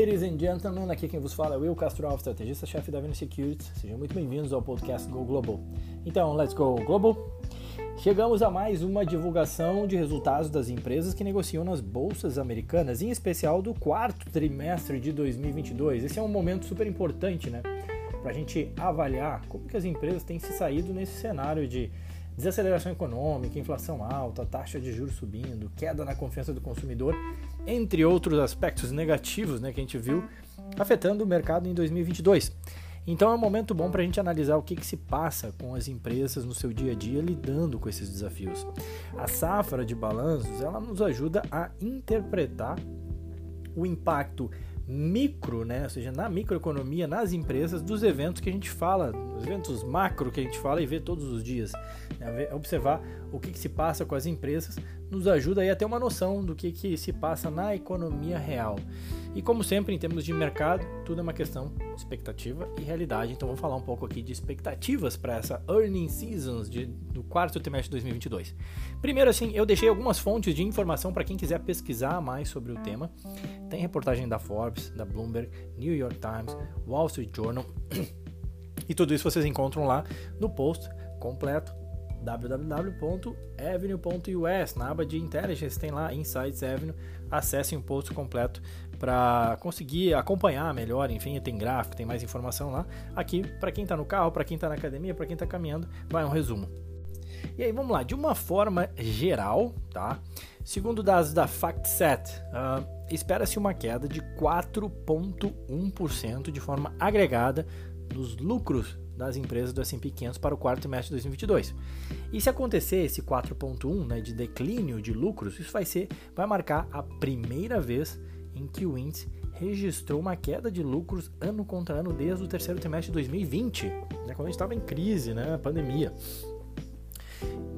Ladies and gentlemen, aqui quem vos fala é Will Castro estrategista-chefe da Avenue Securities. Sejam muito bem-vindos ao podcast Go Global. Então, let's go Global! Chegamos a mais uma divulgação de resultados das empresas que negociam nas bolsas americanas, em especial do quarto trimestre de 2022. Esse é um momento super importante, né? Para a gente avaliar como que as empresas têm se saído nesse cenário de desaceleração econômica, inflação alta, taxa de juros subindo, queda na confiança do consumidor, entre outros aspectos negativos né, que a gente viu afetando o mercado em 2022. Então é um momento bom para a gente analisar o que, que se passa com as empresas no seu dia a dia lidando com esses desafios. A safra de balanços ela nos ajuda a interpretar o impacto micro, né, ou seja, na microeconomia, nas empresas, dos eventos que a gente fala, os eventos macro que a gente fala e vê todos os dias. Né, observar o que, que, se passa com as empresas nos ajuda aí a ter uma noção do que, que se passa na economia real. E como sempre, em termos de mercado, tudo é uma questão de expectativa e realidade. Então vamos falar um pouco aqui de expectativas para essa earning seasons de, do quarto trimestre de 2022. Primeiro, assim, eu deixei algumas fontes de informação para quem quiser pesquisar mais sobre o tema. Tem reportagem da Forbes, da Bloomberg, New York Times, Wall Street Journal. E tudo isso vocês encontram lá no post completo www.avenue.us na aba de Intelligence tem lá Insights Avenue. Acessem o post completo para conseguir acompanhar melhor enfim tem gráfico tem mais informação lá. Aqui para quem está no carro para quem está na academia para quem está caminhando vai um resumo. E aí vamos lá. De uma forma geral tá? Segundo dados da FactSet uh, espera-se uma queda de 4,1% de forma agregada nos lucros das empresas do S&P 500 para o quarto trimestre de 2022. E se acontecer esse 4.1 né, de declínio de lucros, isso vai ser, vai marcar a primeira vez em que o índice registrou uma queda de lucros ano contra ano desde o terceiro trimestre de 2020, né, quando a gente estava em crise, né, pandemia.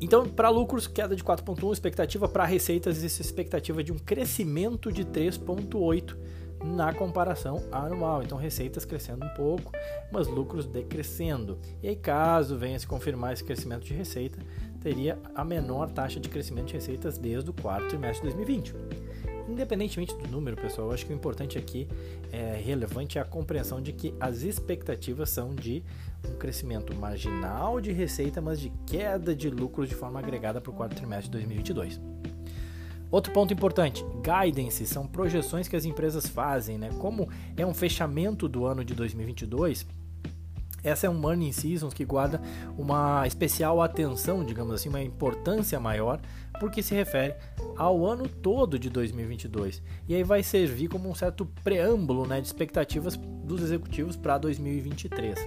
Então, para lucros, queda de 4,1, expectativa para receitas, essa expectativa de um crescimento de 3,8 na comparação anual. Então, receitas crescendo um pouco, mas lucros decrescendo. E aí, caso venha se confirmar esse crescimento de receita, teria a menor taxa de crescimento de receitas desde o quarto trimestre de 2020. Independentemente do número, pessoal, eu acho que o importante aqui é relevante é a compreensão de que as expectativas são de um crescimento marginal de receita, mas de queda de lucros de forma agregada para o quarto trimestre de 2022. Outro ponto importante, guidance são projeções que as empresas fazem, né? Como é um fechamento do ano de 2022, essa é um earning season que guarda uma especial atenção, digamos assim, uma importância maior, porque se refere ao ano todo de 2022. E aí vai servir como um certo preâmbulo né, de expectativas dos executivos para 2023.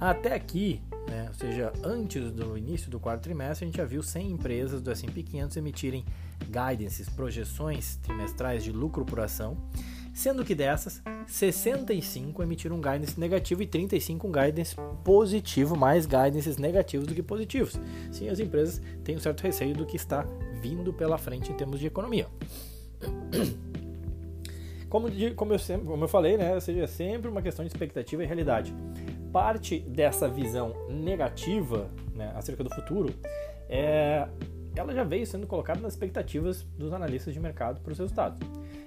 Até aqui, né, ou seja, antes do início do quarto trimestre, a gente já viu 100 empresas do S&P 500 emitirem guidances, projeções trimestrais de lucro por ação, sendo que dessas, 65 emitiram um guidance negativo e 35 um guidance positivo, mais guidances negativos do que positivos. Sim, as empresas têm um certo receio do que está vindo pela frente em termos de economia. Como, como, eu, sempre, como eu falei, né, seja, é sempre uma questão de expectativa e realidade. Parte dessa visão negativa né, acerca do futuro é ela já veio sendo colocada nas expectativas dos analistas de mercado para os resultados.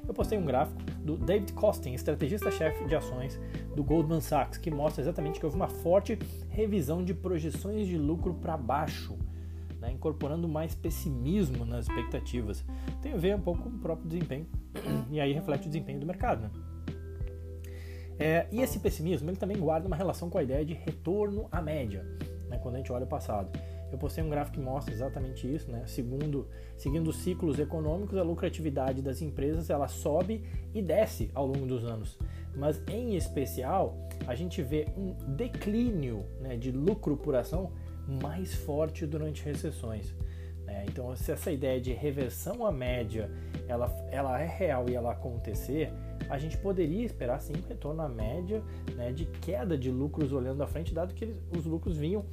Eu postei um gráfico do David Costin, estrategista-chefe de ações do Goldman Sachs, que mostra exatamente que houve uma forte revisão de projeções de lucro para baixo, né, incorporando mais pessimismo nas expectativas. Tem a ver um pouco com o próprio desempenho, e aí reflete o desempenho do mercado. Né? É, e esse pessimismo ele também guarda uma relação com a ideia de retorno à média, né, quando a gente olha o passado. Eu postei um gráfico que mostra exatamente isso, né? Segundo, seguindo os ciclos econômicos, a lucratividade das empresas ela sobe e desce ao longo dos anos. Mas em especial, a gente vê um declínio né, de lucro por ação mais forte durante recessões. Né? Então, se essa ideia de reversão à média ela, ela é real e ela acontecer, a gente poderia esperar sim um retorno à média né, de queda de lucros olhando à frente, dado que eles, os lucros vinham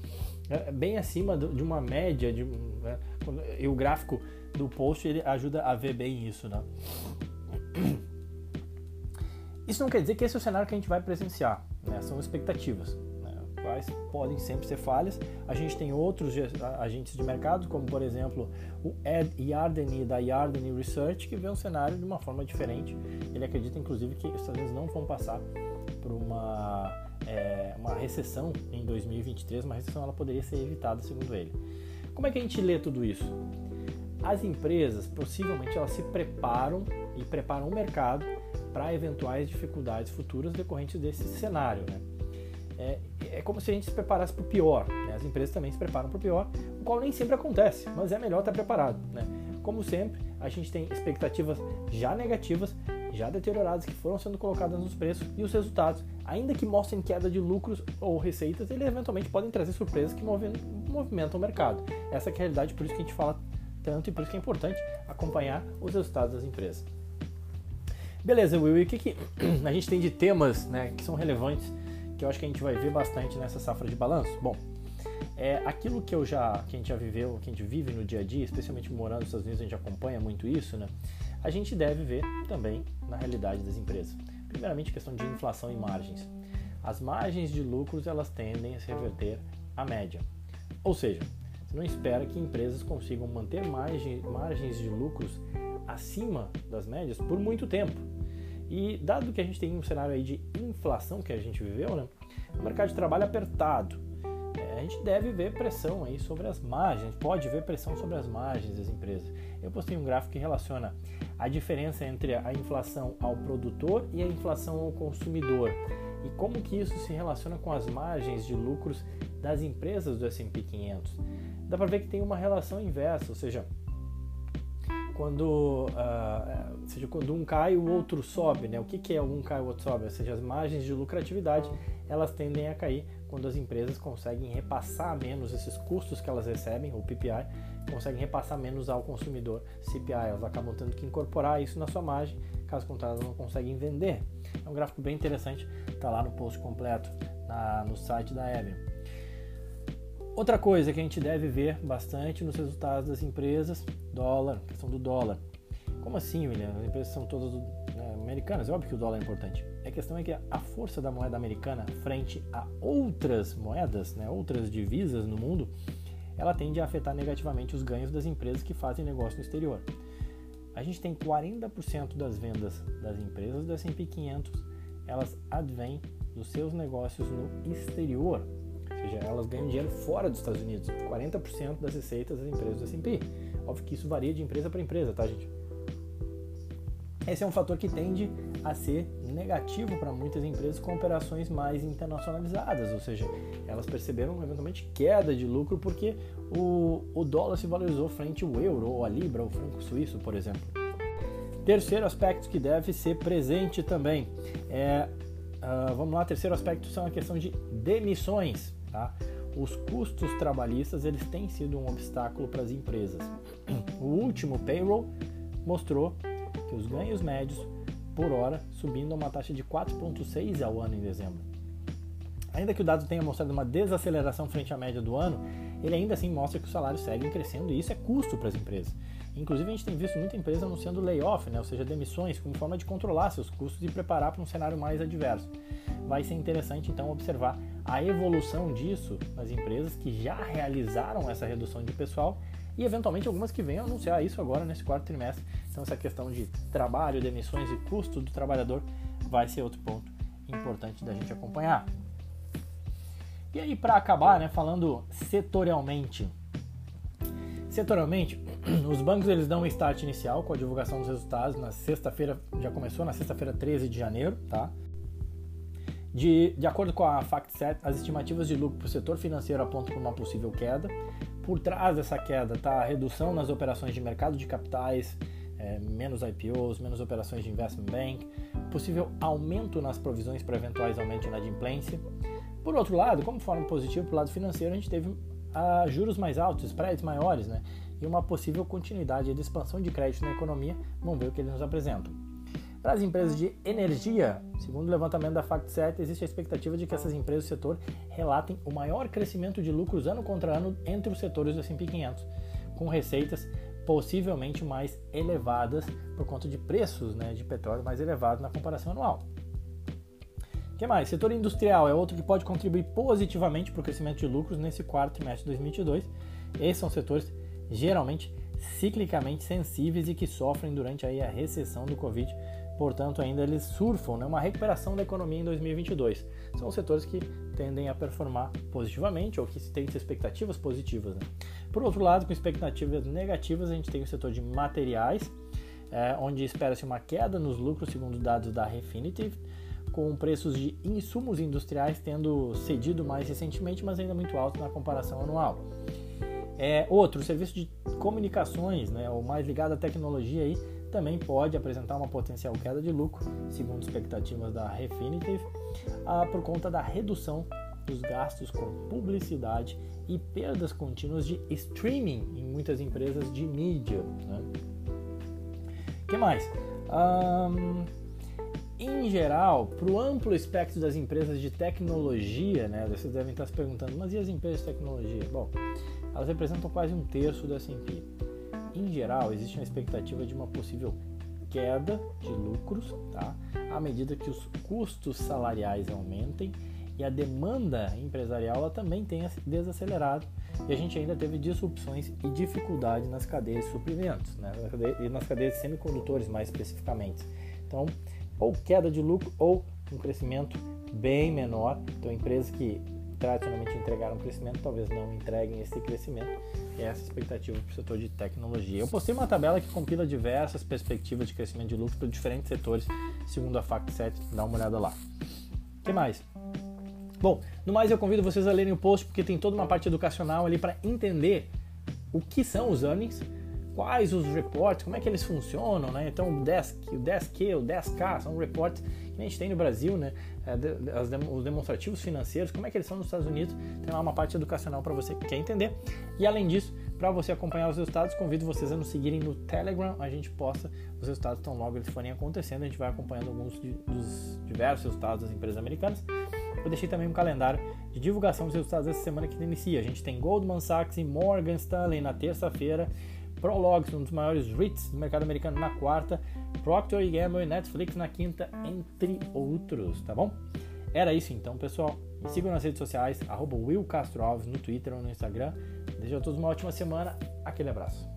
é, bem acima de uma média de né? e o gráfico do post ele ajuda a ver bem isso né? isso não quer dizer que esse é o cenário que a gente vai presenciar né? são expectativas? Podem sempre ser falhas. A gente tem outros agentes de mercado, como por exemplo o Ed Yardeni da Yardeni Research, que vê o cenário de uma forma diferente. Ele acredita inclusive que os Estados Unidos não vão passar por uma, é, uma recessão em 2023, uma recessão ela poderia ser evitada, segundo ele. Como é que a gente lê tudo isso? As empresas, possivelmente, elas se preparam e preparam o mercado para eventuais dificuldades futuras decorrentes desse cenário. Né? É, é, como se a gente se preparasse para o pior. Né? As empresas também se preparam para o pior, o qual nem sempre acontece, mas é melhor estar preparado. Né? Como sempre, a gente tem expectativas já negativas, já deterioradas, que foram sendo colocadas nos preços e os resultados, ainda que mostrem queda de lucros ou receitas, eles eventualmente podem trazer surpresas que movimentam o mercado. Essa é a realidade, por isso que a gente fala tanto e por isso que é importante acompanhar os resultados das empresas. Beleza, Will, e o que, que a gente tem de temas né, que são relevantes que eu acho que a gente vai ver bastante nessa safra de balanço? Bom, é aquilo que eu já que a gente já viveu, que a gente vive no dia a dia, especialmente morando nos Estados Unidos, a gente acompanha muito isso, né? A gente deve ver também na realidade das empresas. Primeiramente, questão de inflação e margens. As margens de lucros elas tendem a se reverter à média. Ou seja, você não espera que empresas consigam manter margens de lucros acima das médias por muito tempo. E dado que a gente tem um cenário aí de inflação que a gente viveu, né, o mercado de trabalho apertado, é, a gente deve ver pressão aí sobre as margens, pode ver pressão sobre as margens das empresas. Eu postei um gráfico que relaciona a diferença entre a inflação ao produtor e a inflação ao consumidor e como que isso se relaciona com as margens de lucros das empresas do S&P 500. Dá para ver que tem uma relação inversa, ou seja, quando, uh, seja, quando um cai, o outro sobe, né? O que, que é um cai, o outro sobe? Ou seja, as margens de lucratividade, elas tendem a cair quando as empresas conseguem repassar menos esses custos que elas recebem, o PPI, conseguem repassar menos ao consumidor CPI, elas acabam tendo que incorporar isso na sua margem, caso contrário elas não conseguem vender. É um gráfico bem interessante, está lá no post completo na, no site da Evian. Outra coisa que a gente deve ver bastante nos resultados das empresas, dólar, questão do dólar. Como assim, William? As empresas são todas né, americanas, é óbvio que o dólar é importante. A questão é que a força da moeda americana frente a outras moedas, né, outras divisas no mundo, ela tende a afetar negativamente os ganhos das empresas que fazem negócio no exterior. A gente tem 40% das vendas das empresas do S&P 500, elas advêm dos seus negócios no exterior, seja, elas ganham dinheiro fora dos Estados Unidos. 40% das receitas das empresas do S&P. Óbvio que isso varia de empresa para empresa, tá, gente? Esse é um fator que tende a ser negativo para muitas empresas com operações mais internacionalizadas, ou seja, elas perceberam eventualmente queda de lucro porque o, o dólar se valorizou frente ao euro, ou a libra, ou o franco suíço, por exemplo. Terceiro aspecto que deve ser presente também é, uh, vamos lá, terceiro aspecto são a questão de demissões. Tá? Os custos trabalhistas eles têm sido um obstáculo para as empresas. O último payroll mostrou que os ganhos médios por hora subindo a uma taxa de 4,6 ao ano em dezembro. Ainda que o dado tenha mostrado uma desaceleração frente à média do ano, ele ainda assim mostra que os salários seguem crescendo e isso é custo para as empresas. Inclusive, a gente tem visto muita empresa anunciando layoff, né? ou seja, demissões, como forma de controlar seus custos e preparar para um cenário mais adverso. Vai ser interessante então observar a evolução disso nas empresas que já realizaram essa redução de pessoal e eventualmente algumas que venham anunciar isso agora nesse quarto trimestre. Então, essa questão de trabalho, demissões e custo do trabalhador vai ser outro ponto importante da gente acompanhar. E aí, para acabar, né, falando setorialmente. Setorialmente, os bancos eles dão um start inicial com a divulgação dos resultados na sexta-feira, já começou na sexta-feira 13 de janeiro, tá? De, de acordo com a FactSet, as estimativas de lucro para o setor financeiro apontam para uma possível queda. Por trás dessa queda está a redução nas operações de mercado de capitais, é, menos IPOs, menos operações de investment bank, possível aumento nas provisões para eventuais aumentos de inadimplência. Por outro lado, como forma positiva para o lado financeiro, a gente teve a juros mais altos, spreads maiores, né? E uma possível continuidade de expansão de crédito na economia. Vamos ver o que eles nos apresentam. Para as empresas de energia, segundo o levantamento da FactSet, existe a expectativa de que essas empresas do setor relatem o maior crescimento de lucros ano contra ano entre os setores do S&P 500, com receitas possivelmente mais elevadas por conta de preços né, de petróleo mais elevados na comparação anual. Que mais? Setor industrial é outro que pode contribuir positivamente para o crescimento de lucros nesse quarto trimestre de 2022. Esses são setores geralmente ciclicamente sensíveis e que sofrem durante aí a recessão do Covid. Portanto, ainda eles surfam né, uma recuperação da economia em 2022. São setores que tendem a performar positivamente ou que têm expectativas positivas. Né? Por outro lado, com expectativas negativas, a gente tem o setor de materiais, é, onde espera-se uma queda nos lucros, segundo dados da Refinitiv, com preços de insumos industriais tendo cedido mais recentemente, mas ainda muito alto na comparação anual. É, outro, serviço de comunicações, né, o mais ligado à tecnologia, aí, também pode apresentar uma potencial queda de lucro, segundo expectativas da Refinitiv, ah, por conta da redução dos gastos com publicidade e perdas contínuas de streaming em muitas empresas de mídia. Né? que mais? Em geral, para o amplo espectro das empresas de tecnologia, né, vocês devem estar se perguntando, mas e as empresas de tecnologia? Bom, elas representam quase um terço da S&P. Em geral, existe uma expectativa de uma possível queda de lucros, tá? à medida que os custos salariais aumentem e a demanda empresarial ela também tenha desacelerado e a gente ainda teve disrupções e dificuldade nas cadeias de suprimentos, né? e nas cadeias de semicondutores mais especificamente. Então, ou queda de lucro ou um crescimento bem menor. Então, empresas que tradicionalmente entregaram crescimento talvez não entreguem esse crescimento. E essa é a expectativa para o setor de tecnologia. Eu postei uma tabela que compila diversas perspectivas de crescimento de lucro para diferentes setores, segundo a FactSet. Dá uma olhada lá. O que mais? Bom, no mais eu convido vocês a lerem o post porque tem toda uma parte educacional ali para entender o que são os earnings, quais os reports, como é que eles funcionam, né? Então o 10, o 10Q, o 10K são reports que a gente tem no Brasil, né? É, os demonstrativos financeiros, como é que eles são nos Estados Unidos, tem lá uma parte educacional para você que quer entender. E além disso, para você acompanhar os resultados, convido vocês a nos seguirem no Telegram, a gente posta os resultados tão logo eles forem acontecendo, a gente vai acompanhando alguns dos diversos resultados das empresas americanas. Eu deixei também um calendário de divulgação dos resultados dessa semana que inicia. A gente tem Goldman Sachs e Morgan Stanley na terça-feira, Prologs, um dos maiores REITs do mercado americano, na quarta, Procter Gamble e Netflix na quinta, entre outros, tá bom? Era isso então, pessoal. Me sigam nas redes sociais, arroba Will Castro Alves, no Twitter ou no Instagram. Desejo a todos uma ótima semana. Aquele abraço.